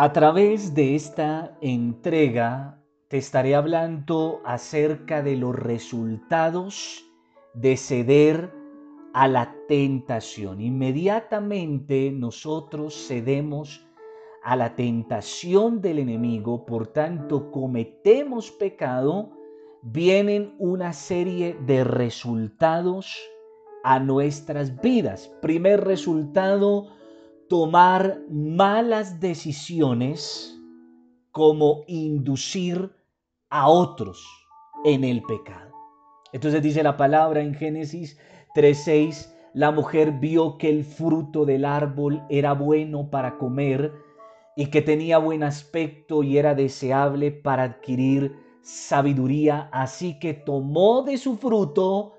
A través de esta entrega te estaré hablando acerca de los resultados de ceder a la tentación. Inmediatamente nosotros cedemos a la tentación del enemigo, por tanto cometemos pecado, vienen una serie de resultados a nuestras vidas. Primer resultado, tomar malas decisiones como inducir a otros en el pecado. Entonces dice la palabra en Génesis 3:6, la mujer vio que el fruto del árbol era bueno para comer y que tenía buen aspecto y era deseable para adquirir sabiduría, así que tomó de su fruto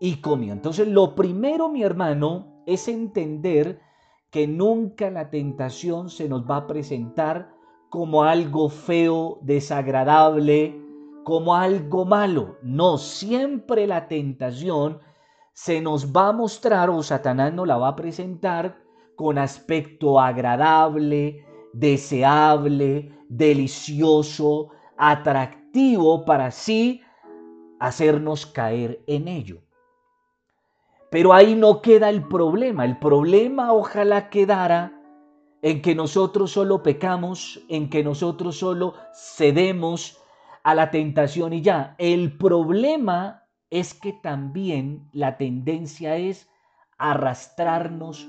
y comió. Entonces lo primero, mi hermano, es entender que nunca la tentación se nos va a presentar como algo feo, desagradable, como algo malo. No, siempre la tentación se nos va a mostrar o Satanás nos la va a presentar con aspecto agradable, deseable, delicioso, atractivo para así hacernos caer en ello. Pero ahí no queda el problema. El problema ojalá quedara en que nosotros solo pecamos, en que nosotros solo cedemos a la tentación y ya. El problema es que también la tendencia es arrastrarnos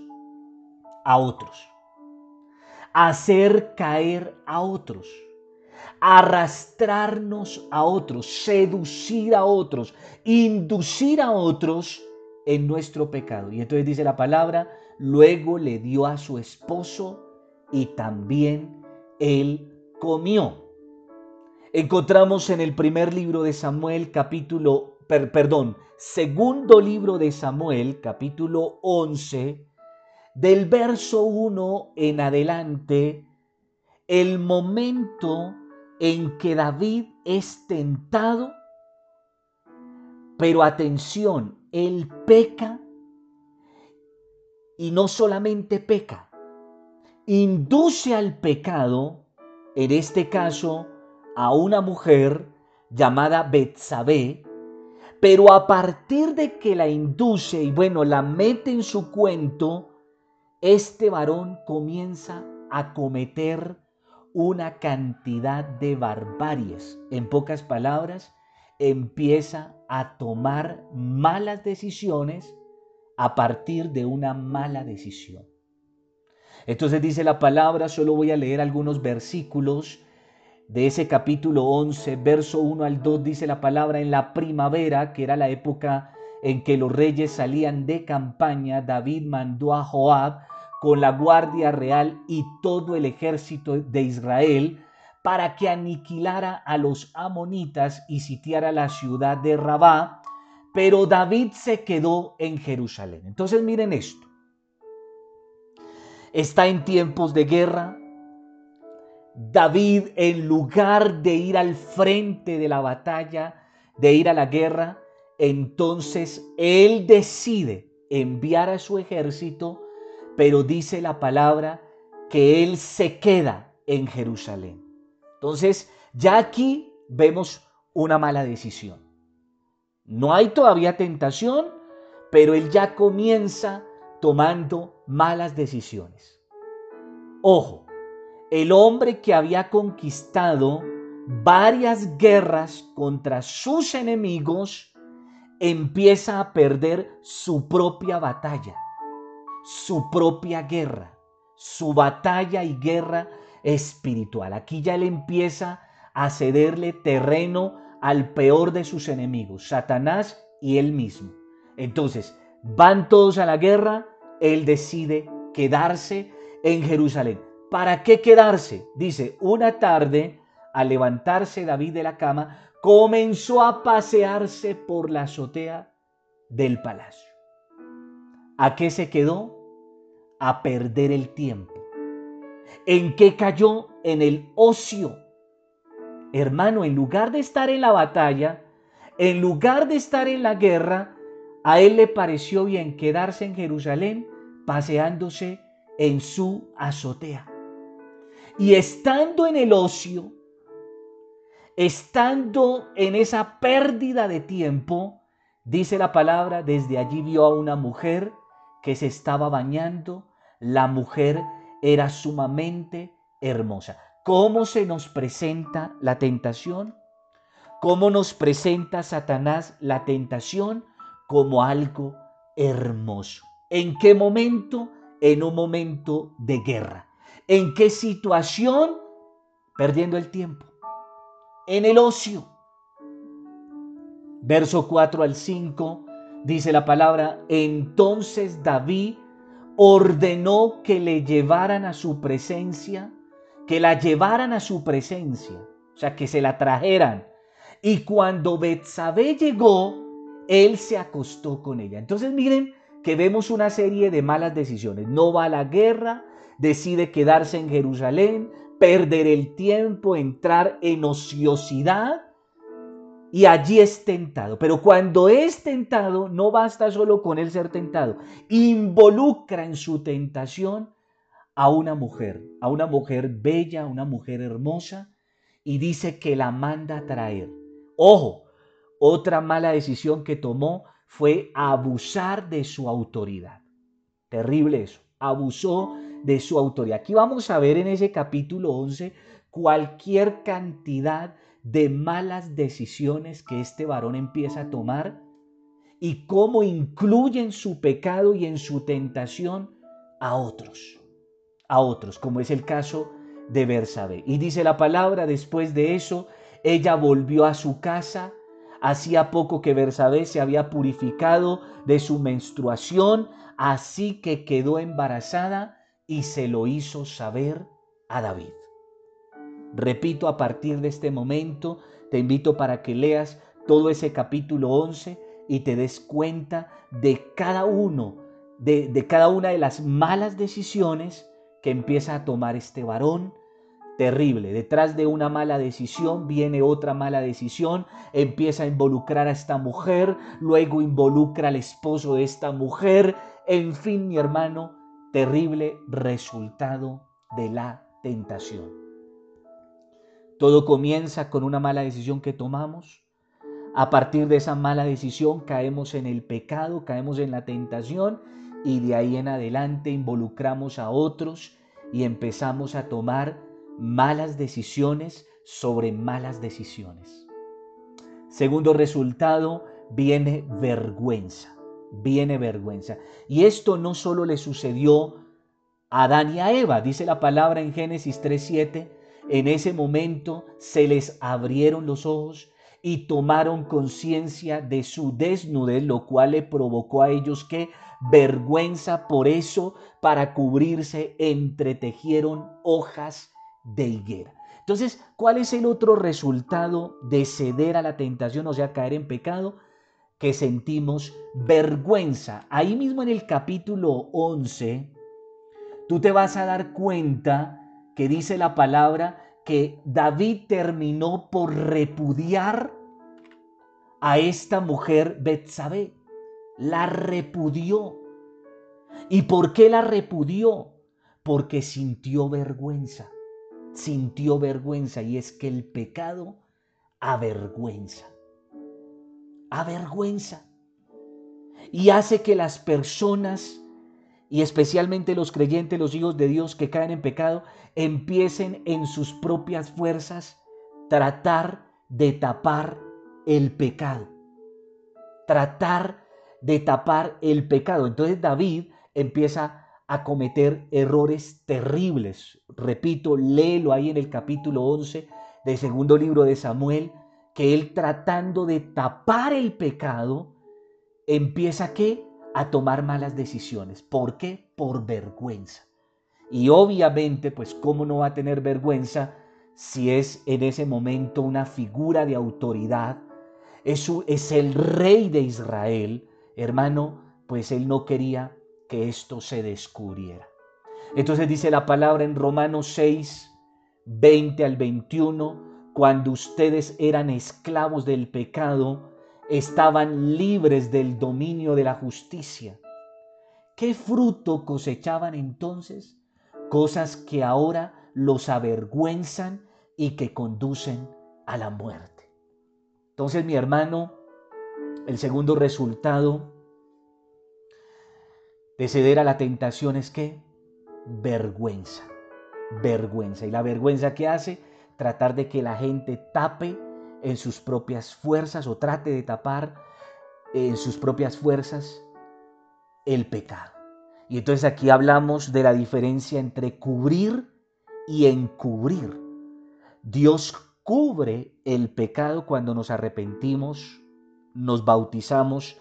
a otros, hacer caer a otros, arrastrarnos a otros, seducir a otros, inducir a otros en nuestro pecado. Y entonces dice la palabra, luego le dio a su esposo y también él comió. Encontramos en el primer libro de Samuel capítulo, perdón, segundo libro de Samuel capítulo 11, del verso 1 en adelante, el momento en que David es tentado, pero atención, él peca y no solamente peca, induce al pecado, en este caso a una mujer llamada Betsabé, pero a partir de que la induce y bueno, la mete en su cuento, este varón comienza a cometer una cantidad de barbaries. En pocas palabras, empieza a tomar malas decisiones a partir de una mala decisión. Entonces dice la palabra, solo voy a leer algunos versículos de ese capítulo 11, verso 1 al 2, dice la palabra, en la primavera, que era la época en que los reyes salían de campaña, David mandó a Joab con la guardia real y todo el ejército de Israel para que aniquilara a los amonitas y sitiara la ciudad de Rabá, pero David se quedó en Jerusalén. Entonces miren esto. Está en tiempos de guerra. David, en lugar de ir al frente de la batalla, de ir a la guerra, entonces él decide enviar a su ejército, pero dice la palabra que él se queda en Jerusalén. Entonces, ya aquí vemos una mala decisión. No hay todavía tentación, pero él ya comienza tomando malas decisiones. Ojo, el hombre que había conquistado varias guerras contra sus enemigos empieza a perder su propia batalla, su propia guerra, su batalla y guerra espiritual. Aquí ya él empieza a cederle terreno al peor de sus enemigos, Satanás y él mismo. Entonces, van todos a la guerra, él decide quedarse en Jerusalén. ¿Para qué quedarse? Dice, una tarde, al levantarse David de la cama, comenzó a pasearse por la azotea del palacio. ¿A qué se quedó? A perder el tiempo ¿En qué cayó? En el ocio. Hermano, en lugar de estar en la batalla, en lugar de estar en la guerra, a él le pareció bien quedarse en Jerusalén paseándose en su azotea. Y estando en el ocio, estando en esa pérdida de tiempo, dice la palabra, desde allí vio a una mujer que se estaba bañando. La mujer era sumamente hermosa. ¿Cómo se nos presenta la tentación? ¿Cómo nos presenta Satanás la tentación? Como algo hermoso. ¿En qué momento? En un momento de guerra. ¿En qué situación? Perdiendo el tiempo. En el ocio. Verso 4 al 5 dice la palabra, entonces David ordenó que le llevaran a su presencia, que la llevaran a su presencia, o sea, que se la trajeran. Y cuando Betsabé llegó, él se acostó con ella. Entonces miren que vemos una serie de malas decisiones. No va a la guerra, decide quedarse en Jerusalén, perder el tiempo, entrar en ociosidad y allí es tentado. Pero cuando es tentado, no basta solo con él ser tentado, involucra en su tentación a una mujer, a una mujer bella, a una mujer hermosa, y dice que la manda a traer. Ojo, otra mala decisión que tomó fue abusar de su autoridad. Terrible eso, abusó de su autoridad. Aquí vamos a ver en ese capítulo 11 cualquier cantidad de malas decisiones que este varón empieza a tomar y cómo incluye en su pecado y en su tentación a otros, a otros, como es el caso de Bersabé. Y dice la palabra, después de eso, ella volvió a su casa. Hacía poco que Bersabé se había purificado de su menstruación, así que quedó embarazada y se lo hizo saber a David. Repito, a partir de este momento, te invito para que leas todo ese capítulo 11 y te des cuenta de cada uno, de, de cada una de las malas decisiones que empieza a tomar este varón, terrible. Detrás de una mala decisión viene otra mala decisión, empieza a involucrar a esta mujer, luego involucra al esposo de esta mujer, en fin, mi hermano, terrible resultado de la tentación. Todo comienza con una mala decisión que tomamos. A partir de esa mala decisión caemos en el pecado, caemos en la tentación y de ahí en adelante involucramos a otros y empezamos a tomar malas decisiones sobre malas decisiones. Segundo resultado, viene vergüenza viene vergüenza. Y esto no solo le sucedió a Adán y a Eva, dice la palabra en Génesis 3:7, en ese momento se les abrieron los ojos y tomaron conciencia de su desnudez, lo cual le provocó a ellos que vergüenza, por eso para cubrirse entretejieron hojas de higuera. Entonces, ¿cuál es el otro resultado de ceder a la tentación, o sea, caer en pecado? que sentimos vergüenza. Ahí mismo en el capítulo 11, tú te vas a dar cuenta que dice la palabra que David terminó por repudiar a esta mujer Betsabé. La repudió. ¿Y por qué la repudió? Porque sintió vergüenza. Sintió vergüenza y es que el pecado avergüenza avergüenza y hace que las personas, y especialmente los creyentes, los hijos de Dios que caen en pecado, empiecen en sus propias fuerzas tratar de tapar el pecado. Tratar de tapar el pecado. Entonces David empieza a cometer errores terribles. Repito, léelo ahí en el capítulo 11 del segundo libro de Samuel que él tratando de tapar el pecado, empieza ¿qué? A tomar malas decisiones. ¿Por qué? Por vergüenza. Y obviamente, pues, ¿cómo no va a tener vergüenza si es en ese momento una figura de autoridad? Es, es el rey de Israel, hermano, pues él no quería que esto se descubriera. Entonces dice la palabra en Romanos 6, 20 al 21, cuando ustedes eran esclavos del pecado, estaban libres del dominio de la justicia. ¿Qué fruto cosechaban entonces? Cosas que ahora los avergüenzan y que conducen a la muerte. Entonces, mi hermano, el segundo resultado de ceder a la tentación es que vergüenza, vergüenza. ¿Y la vergüenza que hace? Tratar de que la gente tape en sus propias fuerzas o trate de tapar en sus propias fuerzas el pecado. Y entonces aquí hablamos de la diferencia entre cubrir y encubrir. Dios cubre el pecado cuando nos arrepentimos, nos bautizamos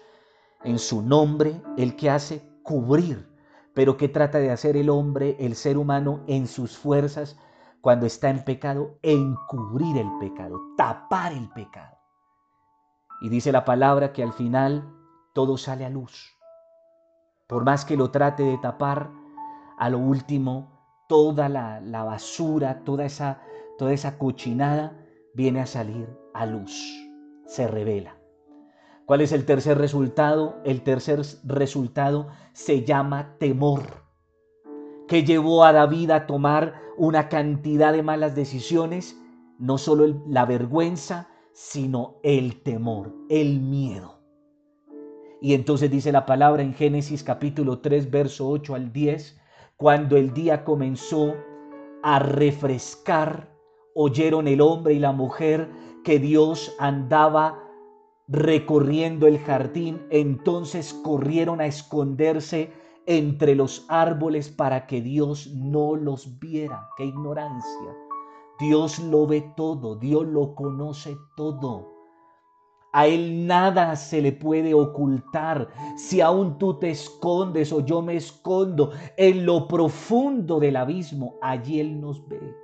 en su nombre, el que hace cubrir. Pero ¿qué trata de hacer el hombre, el ser humano, en sus fuerzas cuando está en pecado? Encubrir el pecado, tapar el pecado. Y dice la palabra que al final todo sale a luz. Por más que lo trate de tapar, a lo último toda la, basura, toda esa, toda esa cochinada viene a salir a luz, se revela. ¿Cuál es el tercer resultado? El tercer resultado se llama temor, que llevó a David a tomar una cantidad de malas decisiones, no solo la vergüenza, sino el temor, el miedo. Y entonces dice la palabra en Génesis capítulo 3, verso 8 al 10, cuando el día comenzó a refrescar, oyeron el hombre y la mujer que Dios andaba recorriendo el jardín, entonces corrieron a esconderse entre los árboles para que Dios no los viera. ¡Qué ignorancia! Dios lo ve todo, Dios lo conoce todo. A Él nada se le puede ocultar. Si aún tú te escondes o yo me escondo en lo profundo del abismo, allí Él nos ve.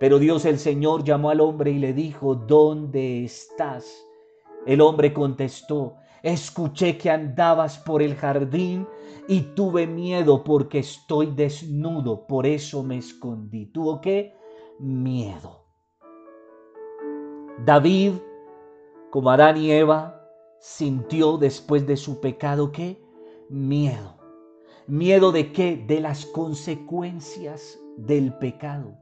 Pero Dios el Señor llamó al hombre y le dijo, ¿dónde estás? El hombre contestó, escuché que andabas por el jardín y tuve miedo porque estoy desnudo, por eso me escondí. ¿Tuvo qué? Miedo. David, como Adán y Eva, sintió después de su pecado qué? Miedo. ¿Miedo de qué? De las consecuencias del pecado.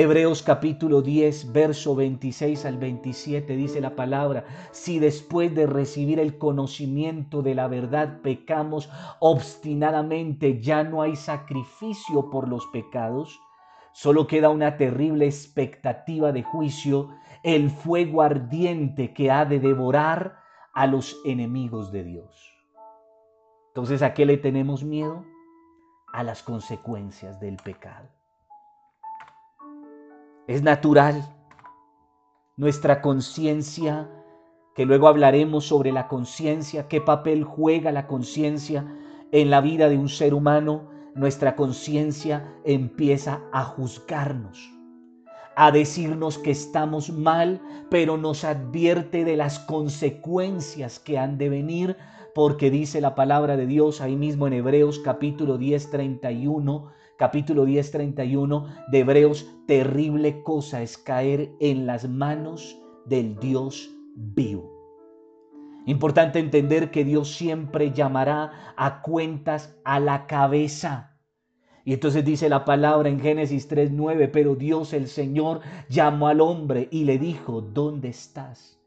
Hebreos capítulo 10, verso 26 al 27 dice la palabra, si después de recibir el conocimiento de la verdad pecamos obstinadamente, ya no hay sacrificio por los pecados, solo queda una terrible expectativa de juicio, el fuego ardiente que ha de devorar a los enemigos de Dios. Entonces, ¿a qué le tenemos miedo? A las consecuencias del pecado. Es natural. Nuestra conciencia, que luego hablaremos sobre la conciencia, qué papel juega la conciencia en la vida de un ser humano, nuestra conciencia empieza a juzgarnos, a decirnos que estamos mal, pero nos advierte de las consecuencias que han de venir, porque dice la palabra de Dios ahí mismo en Hebreos capítulo 10, 31, capítulo 10, 31 de Hebreos, terrible cosa es caer en las manos del Dios vivo. Importante entender que Dios siempre llamará a cuentas a la cabeza. Y entonces dice la palabra en Génesis 3:9, pero Dios el Señor llamó al hombre y le dijo, ¿dónde estás?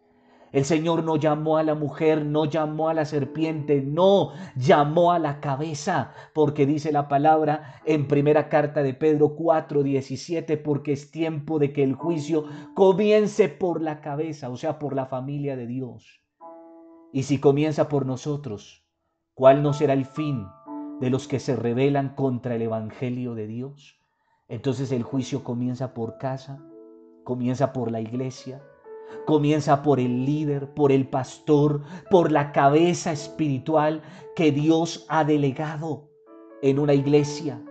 El Señor no llamó a la mujer, no llamó a la serpiente, no, llamó a la cabeza, porque dice la palabra en primera carta de Pedro 4, 17, porque es tiempo de que el juicio comience por la cabeza, o sea, por la familia de Dios. Y si comienza por nosotros, ¿cuál no será el fin de los que se rebelan contra el Evangelio de Dios? Entonces el juicio comienza por casa, comienza por la iglesia, Comienza por el líder, por el pastor, por la cabeza espiritual que Dios ha delegado en una iglesia,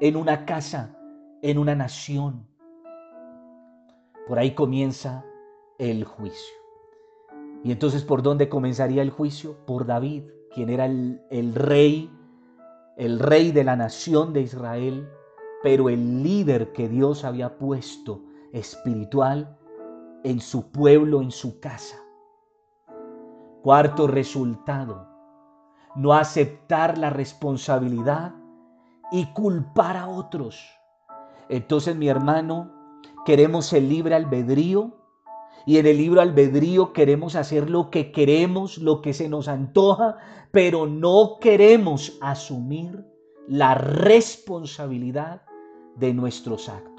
en una casa, en una nación. Por ahí comienza el juicio. Y entonces, ¿por dónde comenzaría el juicio? Por David, quien era el, el rey, el rey de la nación de Israel, pero el líder que Dios había puesto espiritual en su pueblo, en su casa. Cuarto resultado, no aceptar la responsabilidad y culpar a otros. Entonces, mi hermano, queremos el libre albedrío y en el libro albedrío queremos hacer lo que queremos, lo que se nos antoja, pero no queremos asumir la responsabilidad de nuestros actos.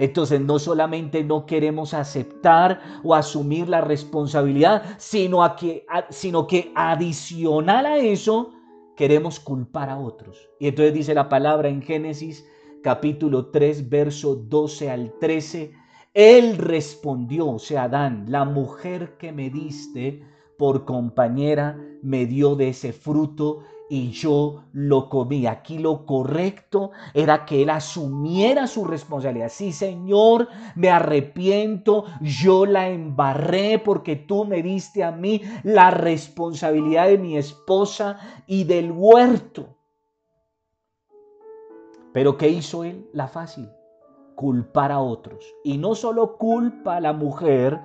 Entonces no solamente no queremos aceptar o asumir la responsabilidad, sino, a que, sino que adicional a eso queremos culpar a otros. Y entonces dice la palabra en Génesis capítulo 3, verso 12 al 13, él respondió, o sea, Adán, la mujer que me diste por compañera me dio de ese fruto y yo lo comí. Aquí lo correcto era que él asumiera su responsabilidad. Sí, Señor, me arrepiento, yo la embarré porque tú me diste a mí la responsabilidad de mi esposa y del huerto. Pero ¿qué hizo él? La fácil culpar a otros. Y no solo culpa a la mujer,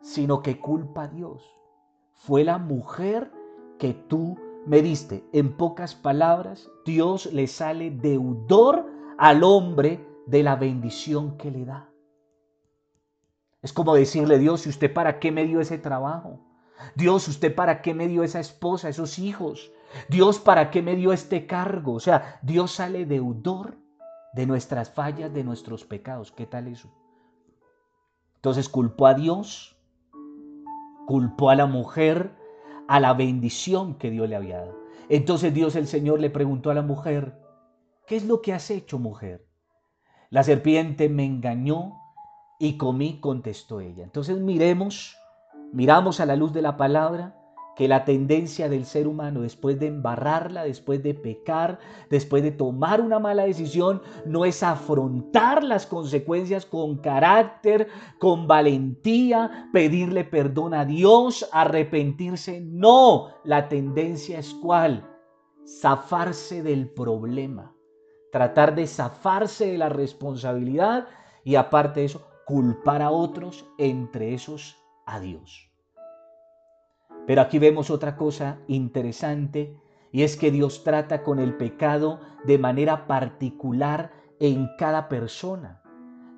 sino que culpa a Dios. Fue la mujer que tú me diste. En pocas palabras, Dios le sale deudor al hombre de la bendición que le da. Es como decirle, Dios, ¿y usted para qué me dio ese trabajo? Dios, ¿usted para qué me dio esa esposa, esos hijos? Dios, ¿para qué me dio este cargo? O sea, Dios sale deudor de nuestras fallas, de nuestros pecados. ¿Qué tal eso? Entonces culpó a Dios, culpó a la mujer, a la bendición que Dios le había dado. Entonces Dios el Señor le preguntó a la mujer, ¿qué es lo que has hecho, mujer? La serpiente me engañó y comí, contestó ella. Entonces miremos, miramos a la luz de la palabra que la tendencia del ser humano después de embarrarla, después de pecar, después de tomar una mala decisión, no es afrontar las consecuencias con carácter, con valentía, pedirle perdón a Dios, arrepentirse. No, la tendencia es cuál? Zafarse del problema, tratar de zafarse de la responsabilidad y aparte de eso, culpar a otros, entre esos a Dios. Pero aquí vemos otra cosa interesante y es que Dios trata con el pecado de manera particular en cada persona.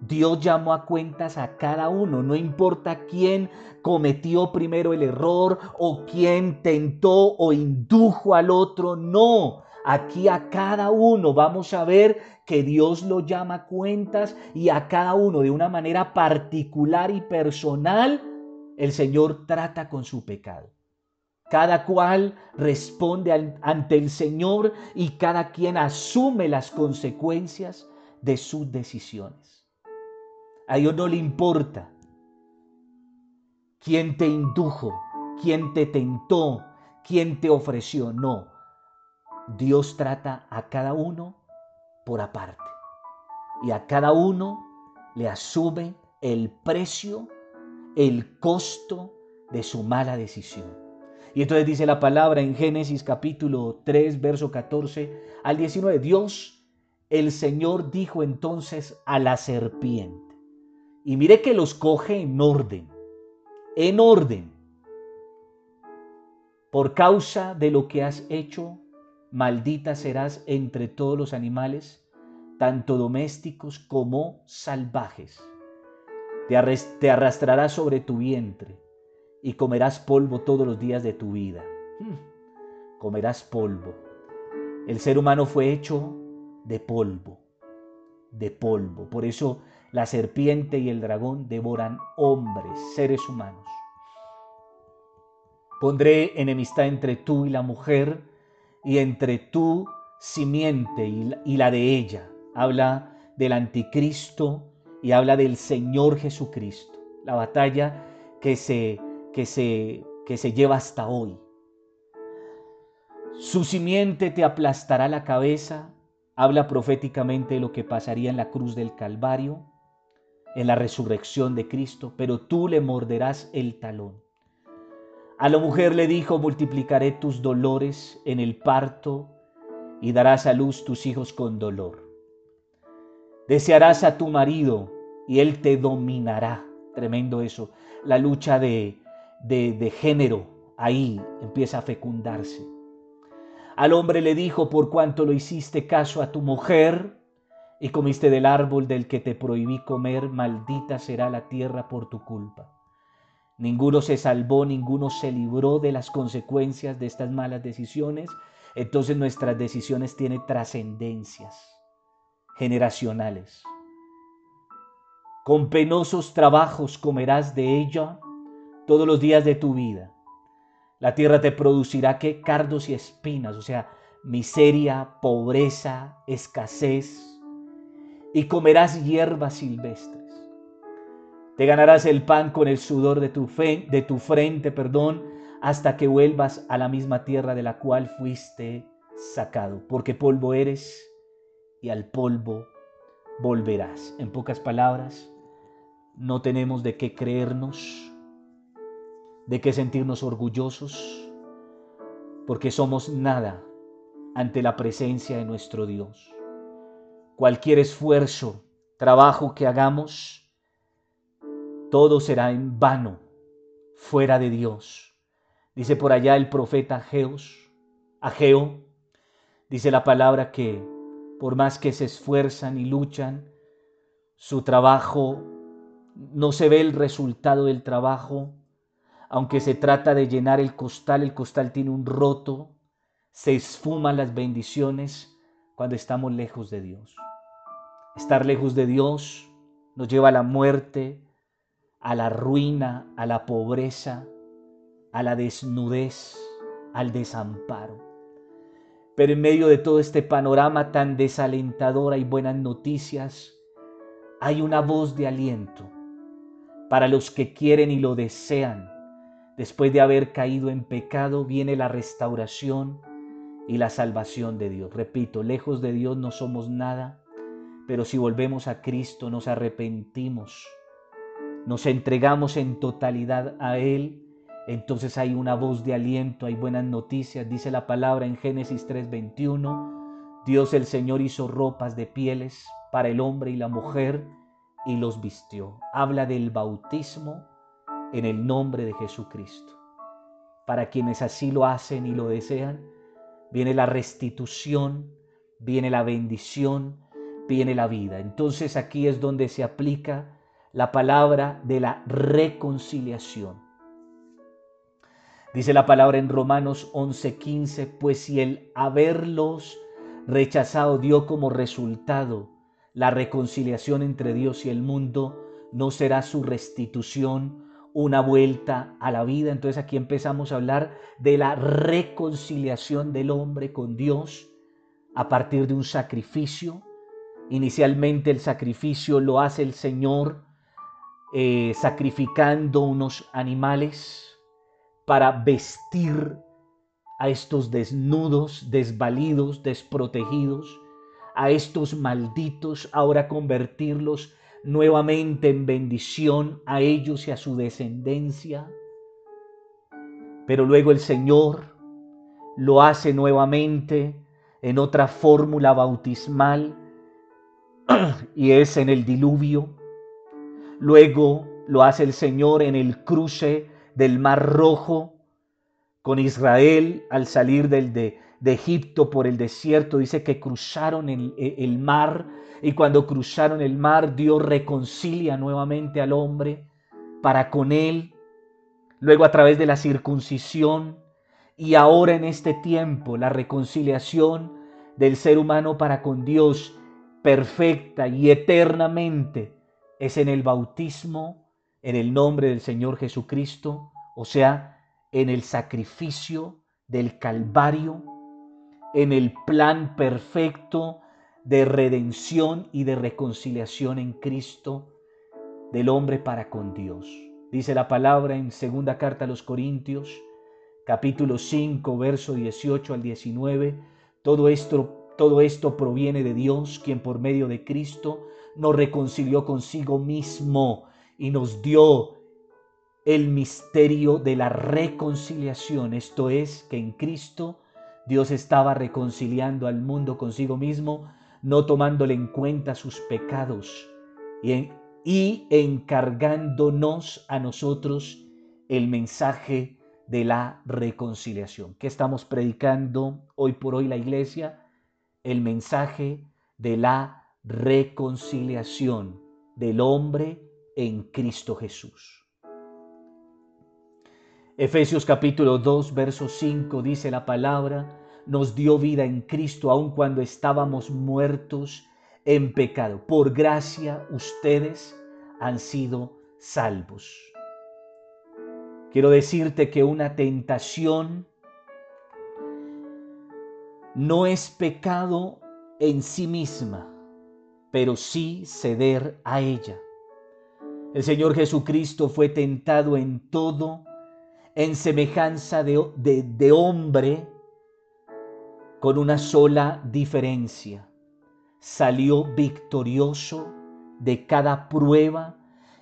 Dios llamó a cuentas a cada uno, no importa quién cometió primero el error o quién tentó o indujo al otro, no. Aquí a cada uno vamos a ver que Dios lo llama a cuentas y a cada uno de una manera particular y personal, el Señor trata con su pecado. Cada cual responde ante el Señor y cada quien asume las consecuencias de sus decisiones. A Dios no le importa quién te indujo, quién te tentó, quién te ofreció. No. Dios trata a cada uno por aparte. Y a cada uno le asume el precio, el costo de su mala decisión. Y entonces dice la palabra en Génesis capítulo 3, verso 14 al 19. Dios, el Señor, dijo entonces a la serpiente. Y mire que los coge en orden, en orden. Por causa de lo que has hecho, maldita serás entre todos los animales, tanto domésticos como salvajes. Te arrastrarás sobre tu vientre y comerás polvo todos los días de tu vida. Hmm. Comerás polvo. El ser humano fue hecho de polvo, de polvo. Por eso la serpiente y el dragón devoran hombres, seres humanos. Pondré enemistad entre tú y la mujer y entre tu simiente y la de ella. Habla del anticristo y habla del Señor Jesucristo. La batalla que se que se, que se lleva hasta hoy. Su simiente te aplastará la cabeza, habla proféticamente de lo que pasaría en la cruz del Calvario, en la resurrección de Cristo, pero tú le morderás el talón. A la mujer le dijo, multiplicaré tus dolores en el parto y darás a luz tus hijos con dolor. Desearás a tu marido y él te dominará. Tremendo eso. La lucha de, de, género ahí empieza a fecundarse. Al hombre le dijo, por cuanto lo hiciste caso a tu mujer y comiste del árbol del que te prohibí comer, maldita será la tierra por tu culpa. Ninguno se salvó, ninguno se libró de las consecuencias de estas malas decisiones. Entonces nuestras decisiones tienen trascendencias generacionales. Con penosos trabajos comerás de ella todos los días de tu vida. La tierra te producirá que cardos y espinas, o sea, miseria, pobreza, escasez, y comerás hierbas silvestres. Te ganarás el pan con el sudor de tu, de tu frente, perdón, hasta que vuelvas a la misma tierra de la cual fuiste sacado, porque polvo eres y al polvo volverás. En pocas palabras, no tenemos de qué creernos, de qué sentirnos orgullosos, porque somos nada ante la presencia de nuestro Dios. Cualquier esfuerzo, trabajo que hagamos, todo será en vano fuera de Dios. Dice por allá el profeta Ageos, Ageo, dice la palabra que por más que se esfuerzan y luchan, su trabajo no se ve el resultado del trabajo, aunque se trata de llenar el costal, el costal tiene un roto, se esfuman las bendiciones cuando estamos lejos de Dios. Estar lejos de Dios nos lleva a la muerte, a la ruina, a la pobreza, a la desnudez, al desamparo. Pero en medio de todo este panorama tan desalentador hay buenas noticias, hay una voz de aliento para los que quieren y lo desean. Después de haber caído en pecado viene la restauración y la salvación de Dios. Repito, lejos de Dios no somos nada, pero si volvemos a Cristo nos arrepentimos nos entregamos en totalidad a Él, entonces hay una voz de aliento, hay buenas noticias. Dice la palabra en Génesis 3:21, Dios el Señor hizo ropas de pieles para el hombre y la mujer y los vistió. Habla del bautismo en el nombre de Jesucristo. Para quienes así lo hacen y lo desean, viene la restitución, viene la bendición, viene la vida. Entonces aquí es donde se aplica la palabra de la reconciliación. Dice la palabra en Romanos 11:15, pues si el haberlos rechazado dio como resultado la reconciliación entre Dios y el mundo, no será su restitución una vuelta a la vida. Entonces aquí empezamos a hablar de la reconciliación del hombre con Dios a partir de un sacrificio. Inicialmente el sacrificio lo hace el Señor eh, sacrificando unos animales para vestir a estos desnudos, desvalidos, desprotegidos, a estos malditos, ahora convertirlos nuevamente en bendición a ellos y a su descendencia. Pero luego el Señor lo hace nuevamente en otra fórmula bautismal y es en el diluvio Luego lo hace el Señor en el cruce del Mar Rojo con Israel al salir del de, Egipto por el desierto. Dice que cruzaron el, el mar y cuando cruzaron el mar Dios reconcilia nuevamente al hombre para con él. Luego a través de la circuncisión y ahora en este tiempo la reconciliación del ser humano para con Dios perfecta y eternamente es en el bautismo, en el nombre del Señor Jesucristo, o sea, en el sacrificio del Calvario, en el plan perfecto de redención y de reconciliación en Cristo del hombre para con Dios. Dice la palabra en segunda carta a los Corintios, capítulo 5, verso 18 al 19, todo esto, todo esto proviene de Dios, quien por medio de Cristo nos reconcilió consigo mismo y nos dio el misterio de la reconciliación. Esto es que en Cristo Dios estaba reconciliando al mundo consigo mismo, no tomándole en cuenta sus pecados y, y encargándonos a nosotros el mensaje de la reconciliación. ¿Qué estamos predicando hoy por hoy la iglesia? El mensaje de la reconciliación del hombre en Cristo Jesús. Efesios capítulo 2, verso 5 dice la palabra, nos dio vida en Cristo aun cuando estábamos muertos en pecado. Por gracia ustedes han sido salvos. Quiero decirte que una tentación no es pecado en sí misma, pero sí ceder a ella. El Señor Jesucristo fue tentado en todo, en semejanza de, hombre, con una sola diferencia. Salió victorioso de cada prueba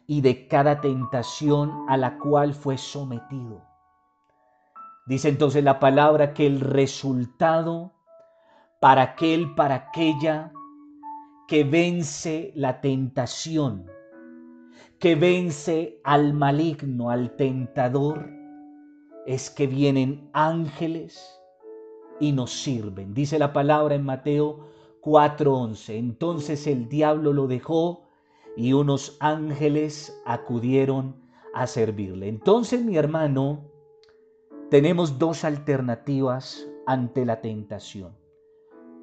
y de cada tentación a la cual fue sometido. Dice entonces la palabra que el resultado para aquel, para aquella que vence la tentación, que vence al maligno, al tentador, es que vienen ángeles y nos sirven. Dice la palabra en Mateo 4:11. Entonces el diablo lo dejó y unos ángeles acudieron a servirle. Entonces, mi hermano, tenemos dos alternativas ante la tentación.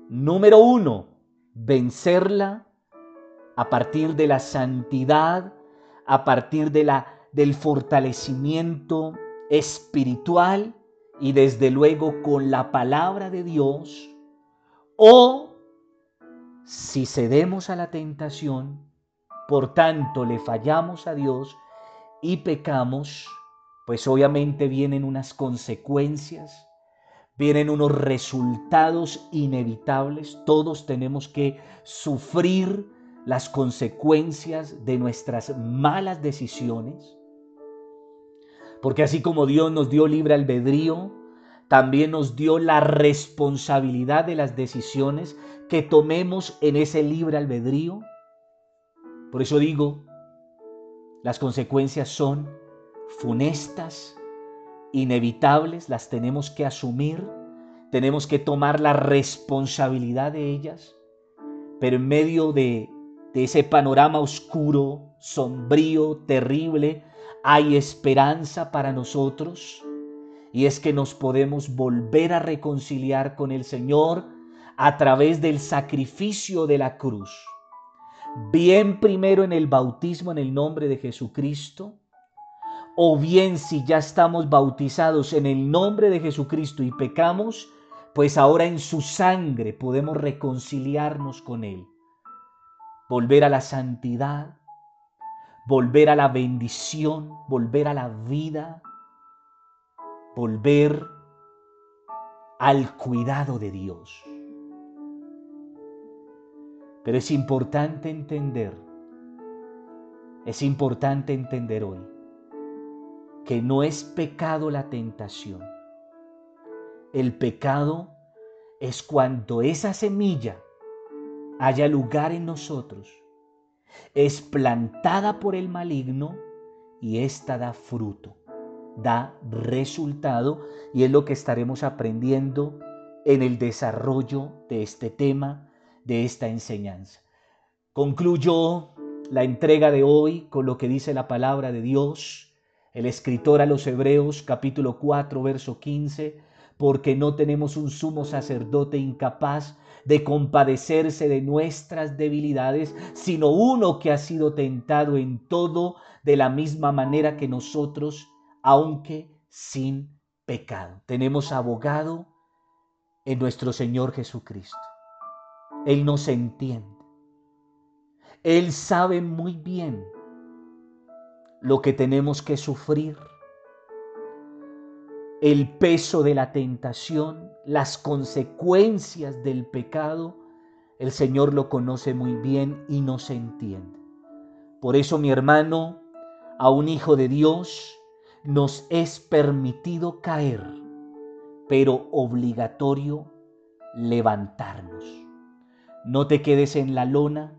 Número uno, vencerla a partir de la santidad, a partir de la, del fortalecimiento espiritual y desde luego con la palabra de Dios. O si cedemos a la tentación, por tanto le fallamos a Dios y pecamos, pues obviamente vienen unas consecuencias, vienen unos resultados inevitables. Todos tenemos que sufrir las consecuencias de nuestras malas decisiones. Porque así como Dios nos dio libre albedrío, también nos dio la responsabilidad de las decisiones que tomemos en ese libre albedrío. Por eso digo, las consecuencias son funestas, inevitables, las tenemos que asumir, tenemos que tomar la responsabilidad de ellas, pero en medio de, de ese panorama oscuro, sombrío, terrible, hay esperanza para nosotros. Y es que nos podemos volver a reconciliar con el Señor a través del sacrificio de la cruz. Bien primero en el bautismo en el nombre de Jesucristo, o bien si ya estamos bautizados en el nombre de Jesucristo y pecamos, pues ahora en su sangre podemos reconciliarnos con Él, volver a la santidad, volver a la bendición, volver a la vida, volver al cuidado de Dios. Pero es importante entender, es importante entender hoy que no es pecado la tentación. El pecado es cuando esa semilla haya lugar en nosotros, es plantada por el maligno y ésta da fruto, da resultado y es lo que estaremos aprendiendo en el desarrollo de este tema de esta enseñanza. Concluyo la entrega de hoy con lo que dice la palabra de Dios, el escritor a los Hebreos capítulo 4 verso 15, porque no tenemos un sumo sacerdote incapaz de compadecerse de nuestras debilidades, sino uno que ha sido tentado en todo de la misma manera que nosotros, aunque sin pecado. Tenemos abogado en nuestro Señor Jesucristo. Él nos entiende. Él sabe muy bien lo que tenemos que sufrir, el peso de la tentación, las consecuencias del pecado. El Señor lo conoce muy bien y nos entiende. Por eso, mi hermano, a un hijo de Dios nos es permitido caer, pero obligatorio levantarnos. No te quedes en la lona,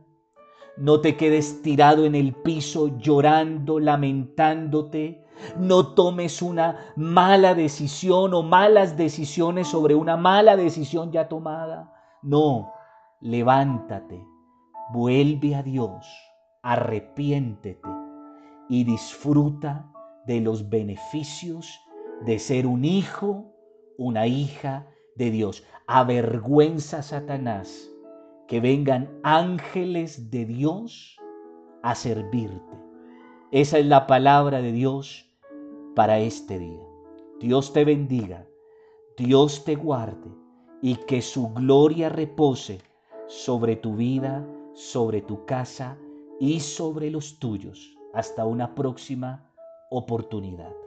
no te quedes tirado en el piso llorando, lamentándote. No tomes una mala decisión o malas decisiones sobre una mala decisión ya tomada. No, levántate, Vuelve a Dios, arrepiéntete y disfruta de los beneficios de ser un hijo, una hija de Dios. Avergüenza a Satanás que vengan ángeles de Dios a servirte. Esa es la palabra de Dios para este día. Dios te bendiga, Dios te guarde y que su gloria repose sobre tu vida, sobre tu casa y sobre los tuyos. Hasta una próxima oportunidad.